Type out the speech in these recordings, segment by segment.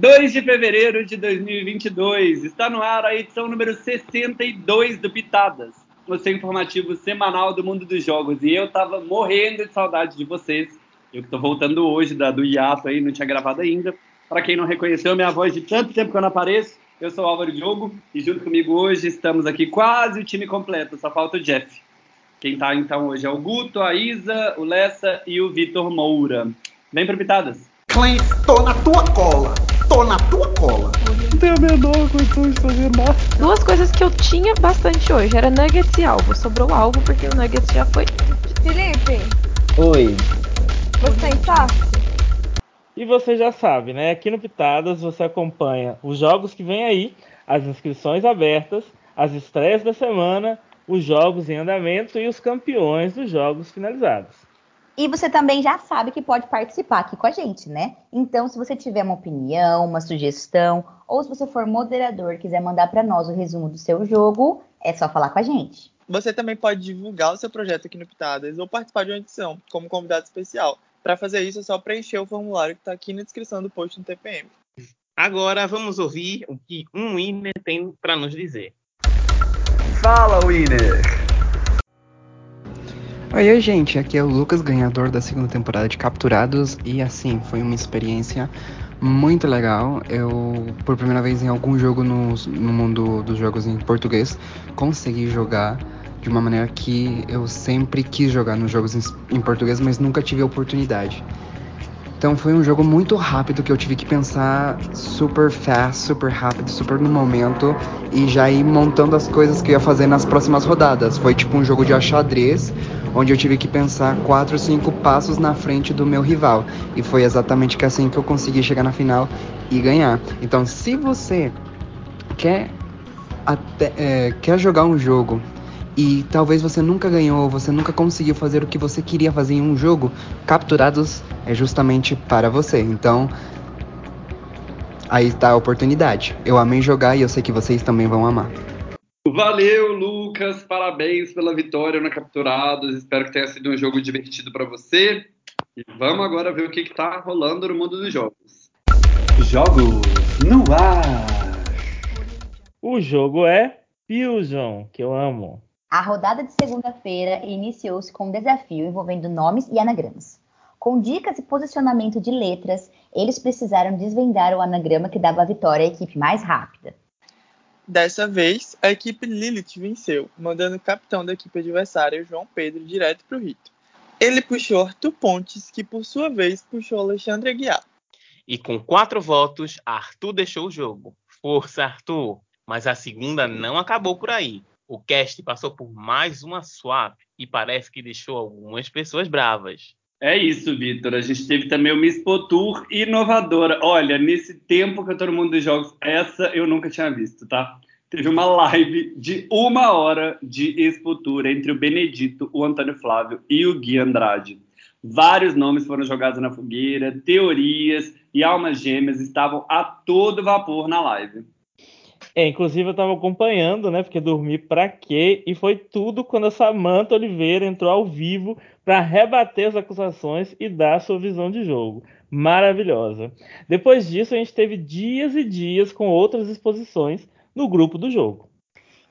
2 de fevereiro de 2022, está no ar a edição número 62 do Pitadas, o seu informativo semanal do mundo dos jogos. E eu tava morrendo de saudade de vocês. Eu que tô voltando hoje da, do hiato aí, não tinha gravado ainda. Para quem não reconheceu minha voz de tanto tempo que eu não apareço, eu sou Álvaro Diogo e junto comigo hoje estamos aqui quase o time completo, só falta o Jeff. Quem tá então hoje é o Guto, a Isa, o Lessa e o Vitor Moura. Vem pro Pitadas. Clank, tô na tua cola tô na tua cola. Não tenho a menor condição de fazer nada. Duas coisas que eu tinha bastante hoje era nuggets e alvo. Sobrou alvo porque o nuggets já foi. Felipe. Oi. Você está? E você já sabe, né? Aqui no Pitadas você acompanha os jogos que vem aí, as inscrições abertas, as estreias da semana, os jogos em andamento e os campeões dos jogos finalizados. E você também já sabe que pode participar aqui com a gente, né? Então, se você tiver uma opinião, uma sugestão, ou se você for moderador e quiser mandar para nós o resumo do seu jogo, é só falar com a gente. Você também pode divulgar o seu projeto aqui no Pitadas ou participar de uma edição como convidado especial. Para fazer isso, é só preencher o formulário que está aqui na descrição do post no TPM. Agora vamos ouvir o que um winner tem para nos dizer. Fala, winner! Oi, gente, aqui é o Lucas, ganhador da segunda temporada de Capturados, e assim, foi uma experiência muito legal. Eu, por primeira vez em algum jogo no, no mundo dos jogos em português, consegui jogar de uma maneira que eu sempre quis jogar nos jogos em, em português, mas nunca tive a oportunidade. Então foi um jogo muito rápido que eu tive que pensar super fast, super rápido, super no momento e já ir montando as coisas que eu ia fazer nas próximas rodadas. Foi tipo um jogo de xadrez, onde eu tive que pensar quatro, cinco passos na frente do meu rival. E foi exatamente assim que eu consegui chegar na final e ganhar. Então, se você quer, até, é, quer jogar um jogo e talvez você nunca ganhou, você nunca conseguiu fazer o que você queria fazer em um jogo, Capturados é justamente para você. Então, aí está a oportunidade. Eu amei jogar e eu sei que vocês também vão amar. Valeu, Lucas. Parabéns pela vitória na Capturados. Espero que tenha sido um jogo divertido para você. E vamos agora ver o que está rolando no mundo dos jogos. Jogos no ar. O jogo é Fusion, que eu amo. A rodada de segunda-feira iniciou-se com um desafio envolvendo nomes e anagramas. Com dicas e posicionamento de letras, eles precisaram desvendar o anagrama que dava a vitória à equipe mais rápida. Dessa vez, a equipe Lilith venceu, mandando o capitão da equipe adversária, João Pedro, direto para o rito. Ele puxou Arthur Pontes, que por sua vez puxou Alexandre Aguiar. E com quatro votos, Arthur deixou o jogo. Força, Arthur! Mas a segunda não acabou por aí o cast passou por mais uma swap e parece que deixou algumas pessoas bravas. É isso, Vitor. A gente teve também uma Expo inovadora. Olha, nesse tempo que no mundo dos jogos, essa eu nunca tinha visto, tá? Teve uma live de uma hora de Expo entre o Benedito, o Antônio Flávio e o Gui Andrade. Vários nomes foram jogados na fogueira, teorias e almas gêmeas estavam a todo vapor na live. É, inclusive eu tava acompanhando, né? Porque dormi pra quê? E foi tudo quando a Samantha Oliveira entrou ao vivo para rebater as acusações e dar sua visão de jogo. Maravilhosa. Depois disso, a gente teve dias e dias com outras exposições no grupo do jogo.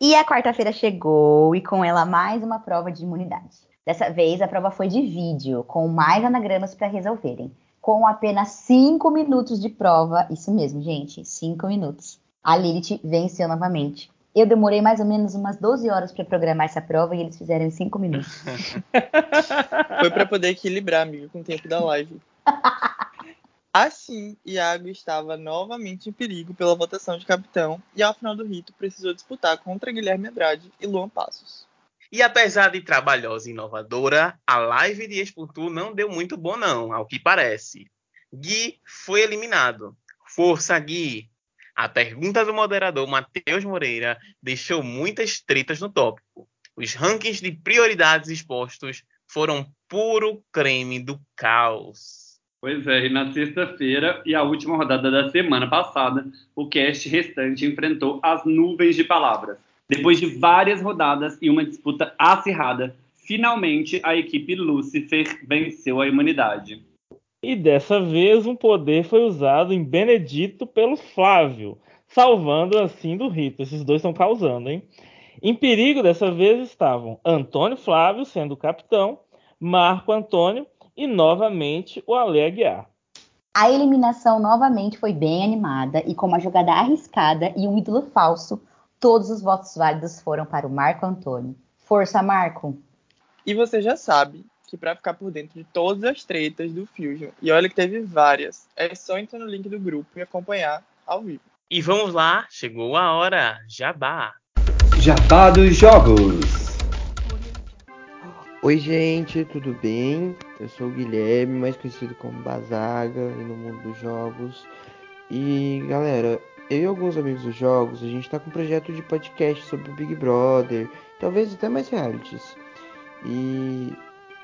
E a quarta-feira chegou e com ela mais uma prova de imunidade. Dessa vez a prova foi de vídeo, com mais anagramas para resolverem. Com apenas cinco minutos de prova, isso mesmo, gente, cinco minutos a Lilith venceu novamente. Eu demorei mais ou menos umas 12 horas para programar essa prova e eles fizeram em 5 minutos. Foi para poder equilibrar, amigo, com o tempo da live. Assim, Iago estava novamente em perigo pela votação de capitão e ao final do rito precisou disputar contra Guilherme Andrade e Luan Passos. E apesar de trabalhosa e inovadora, a live de Expuntu não deu muito bom não, ao que parece. Gui foi eliminado. Força, Gui! A pergunta do moderador Matheus Moreira deixou muitas tretas no tópico. Os rankings de prioridades expostos foram puro creme do caos. Pois é, e na sexta-feira e a última rodada da semana passada, o cast restante enfrentou as nuvens de palavras. Depois de várias rodadas e uma disputa acirrada, finalmente a equipe Lucifer venceu a imunidade. E dessa vez um poder foi usado em Benedito pelo Flávio, salvando assim do rito. Esses dois estão causando, hein? Em perigo dessa vez estavam Antônio Flávio sendo o capitão, Marco Antônio e novamente o Ale Aguiar. A eliminação novamente foi bem animada e com uma jogada arriscada e um ídolo falso, todos os votos válidos foram para o Marco Antônio. Força, Marco! E você já sabe que para ficar por dentro de todas as tretas do Fusion, e olha que teve várias, é só entrar no link do grupo e acompanhar ao vivo. E vamos lá, chegou a hora, jabá. Jabá dos jogos. Oi, gente, tudo bem? Eu sou o Guilherme, mais conhecido como Bazaga e no mundo dos jogos. E galera, eu e alguns amigos dos jogos, a gente tá com um projeto de podcast sobre o Big Brother, talvez até mais realities. E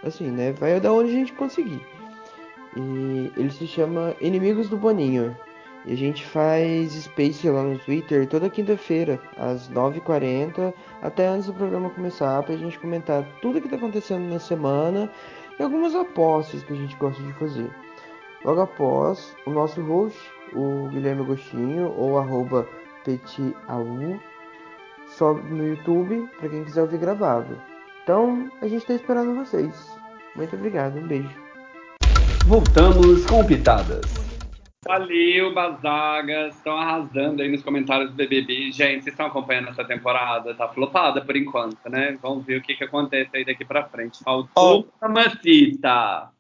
assim, né, vai da onde a gente conseguir. E ele se chama Inimigos do Boninho. E a gente faz Space lá no Twitter toda quinta-feira, às 9h40, até antes do programa começar, pra gente comentar tudo que tá acontecendo na semana e algumas apostas que a gente gosta de fazer. Logo após, o nosso host, o Guilherme Agostinho, ou arroba petiau, sobe no YouTube para quem quiser ouvir gravado. Então, a gente tá esperando vocês. Muito obrigado, um beijo. Voltamos com pitadas. Valeu, Bazagas. Estão arrasando aí nos comentários do BBB. Gente, vocês estão acompanhando essa temporada? Tá flopada por enquanto, né? Vamos ver o que, que acontece aí daqui pra frente. Faltou oh. Mamacita.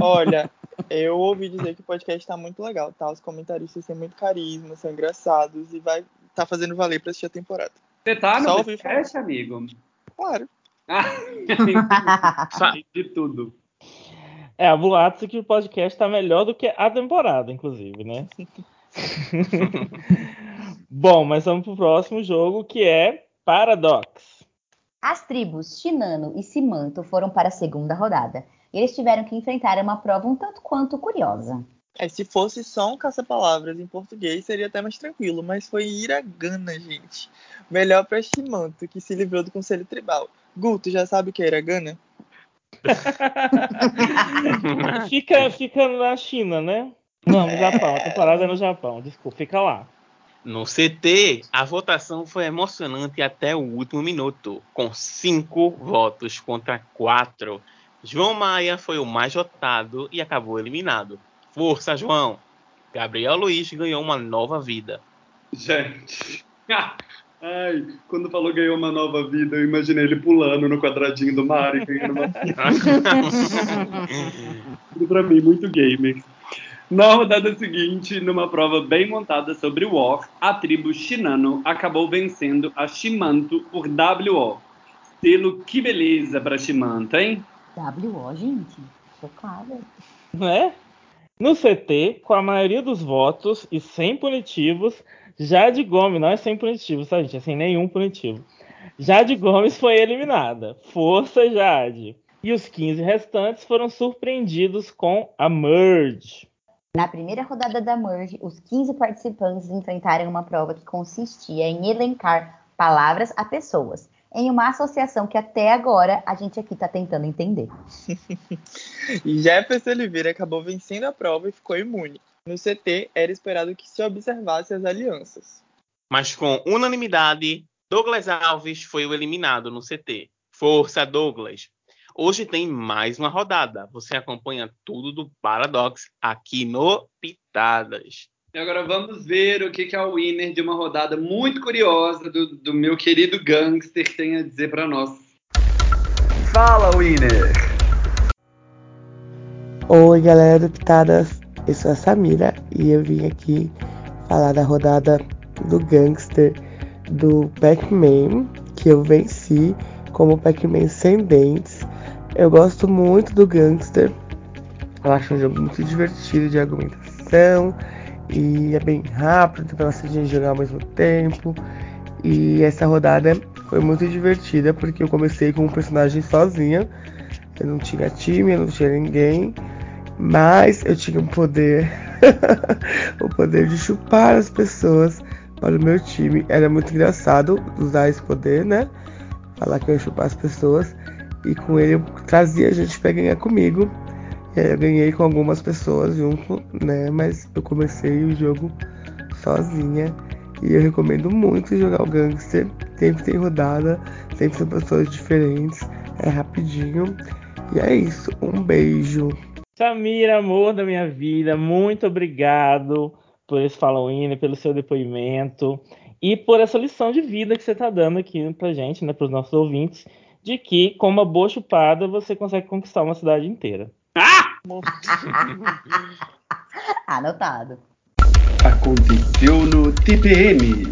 Olha, eu ouvi dizer que o podcast tá muito legal, tá? Os comentaristas têm muito carisma, são engraçados e vai tá fazendo valer pra assistir a temporada. Você tá no Só podcast, amigo? Claro. de tudo. É, a boatos que o podcast tá melhor do que a temporada, inclusive, né? Bom, mas vamos pro próximo jogo, que é Paradox. As tribos Shinano e Simanto foram para a segunda rodada. E eles tiveram que enfrentar uma prova um tanto quanto curiosa. É, se fosse só um caça-palavras em português, seria até mais tranquilo, mas foi Iragana, gente. Melhor para Shimanto, que se livrou do Conselho Tribal. Guto, já sabe o que é Iragana? fica, fica na China, né? Não, no Japão. A temporada é no Japão. Desculpa, fica lá. No CT, a votação foi emocionante até o último minuto, com cinco votos contra quatro. João Maia foi o mais votado e acabou eliminado. Força, João! Gabriel Luiz ganhou uma nova vida. Gente, ai, quando falou ganhou uma nova vida, eu imaginei ele pulando no quadradinho do Mario, ganhando uma Tudo pra mim, muito gamer. Na rodada seguinte, numa prova bem montada sobre o War, a tribo Shinano acabou vencendo a Shimanto por WO. Selo que beleza pra Shimanto, hein? WO, gente. Chocada. Não é? No CT, com a maioria dos votos e sem punitivos, Jade Gomes, não é sem punitivos, tá, gente? É sem nenhum punitivo. Jade Gomes foi eliminada. Força, Jade. E os 15 restantes foram surpreendidos com a Merge. Na primeira rodada da Merge, os 15 participantes enfrentaram uma prova que consistia em elencar palavras a pessoas, em uma associação que até agora a gente aqui está tentando entender. Jefferson Oliveira acabou vencendo a prova e ficou imune. No CT, era esperado que se observasse as alianças. Mas com unanimidade, Douglas Alves foi o eliminado no CT. Força, Douglas! Hoje tem mais uma rodada. Você acompanha tudo do Paradox aqui no Pitadas. E agora vamos ver o que, que a winner de uma rodada muito curiosa do, do meu querido gangster tem a dizer para nós. Fala, winner! Oi, galera do Pitadas. Eu sou a Samira e eu vim aqui falar da rodada do gangster do Pac-Man, que eu venci como Pac-Man sem dentes. Eu gosto muito do Gangster. Eu acho um jogo muito divertido de argumentação e é bem rápido, tem bastante gente jogar ao mesmo tempo. E essa rodada foi muito divertida porque eu comecei com um personagem sozinha. Eu não tinha time, eu não tinha ninguém, mas eu tinha um poder, o poder de chupar as pessoas para o meu time. Era muito engraçado usar esse poder, né? Falar que eu ia chupar as pessoas e com ele eu trazia a gente para ganhar comigo. É, eu ganhei com algumas pessoas junto, né? Mas eu comecei o jogo sozinha. E eu recomendo muito jogar o Gangster. Sempre tem rodada, sempre são pessoas diferentes. É rapidinho. E é isso. Um beijo. Samira, amor da minha vida, muito obrigado por esse Halloween, pelo seu depoimento e por essa lição de vida que você está dando aqui pra gente, né, para os nossos ouvintes, de que com uma boa chupada você consegue conquistar uma cidade inteira. Anotado. Aconteceu no TPM.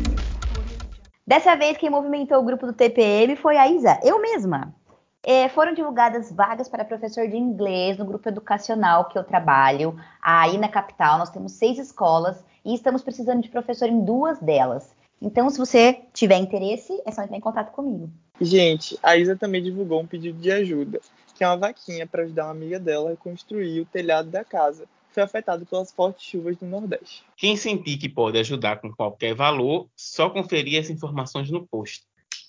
Dessa vez, quem movimentou o grupo do TPM foi a Isa, eu mesma. É, foram divulgadas vagas para professor de inglês no grupo educacional que eu trabalho. Aí na capital nós temos seis escolas e estamos precisando de professor em duas delas. Então, se você tiver interesse, é só entrar em contato comigo. Gente, a Isa também divulgou um pedido de ajuda, que é uma vaquinha para ajudar uma amiga dela a reconstruir o telhado da casa, que foi afetado pelas fortes chuvas do Nordeste. Quem sentir que pode ajudar com qualquer valor, só conferir as informações no post.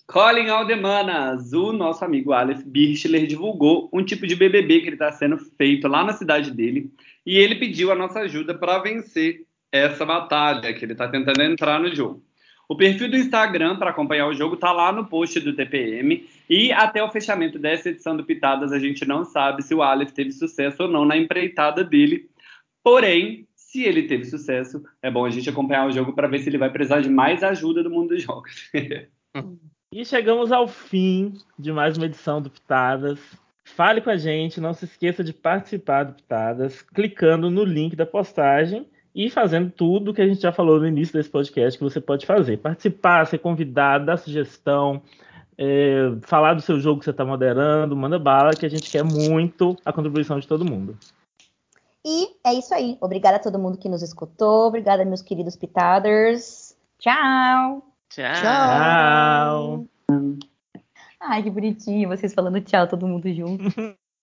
Colin Aldemanas, o nosso amigo Aleph Birchler divulgou um tipo de BBB que ele está sendo feito lá na cidade dele e ele pediu a nossa ajuda para vencer essa batalha que ele está tentando entrar no jogo. O perfil do Instagram para acompanhar o jogo está lá no post do TPM e até o fechamento dessa edição do Pitadas a gente não sabe se o Aleph teve sucesso ou não na empreitada dele. Porém, se ele teve sucesso, é bom a gente acompanhar o jogo para ver se ele vai precisar de mais ajuda do mundo dos jogos. e chegamos ao fim de mais uma edição do Pitadas. Fale com a gente, não se esqueça de participar do Pitadas clicando no link da postagem e fazendo tudo que a gente já falou no início desse podcast que você pode fazer. Participar, ser convidado, dar sugestão, é, falar do seu jogo que você está moderando, manda bala, que a gente quer muito a contribuição de todo mundo. E é isso aí. Obrigada a todo mundo que nos escutou. Obrigada, meus queridos pitaders. Tchau. Tchau. Tchau. Ai, que bonitinho vocês falando tchau, todo mundo junto.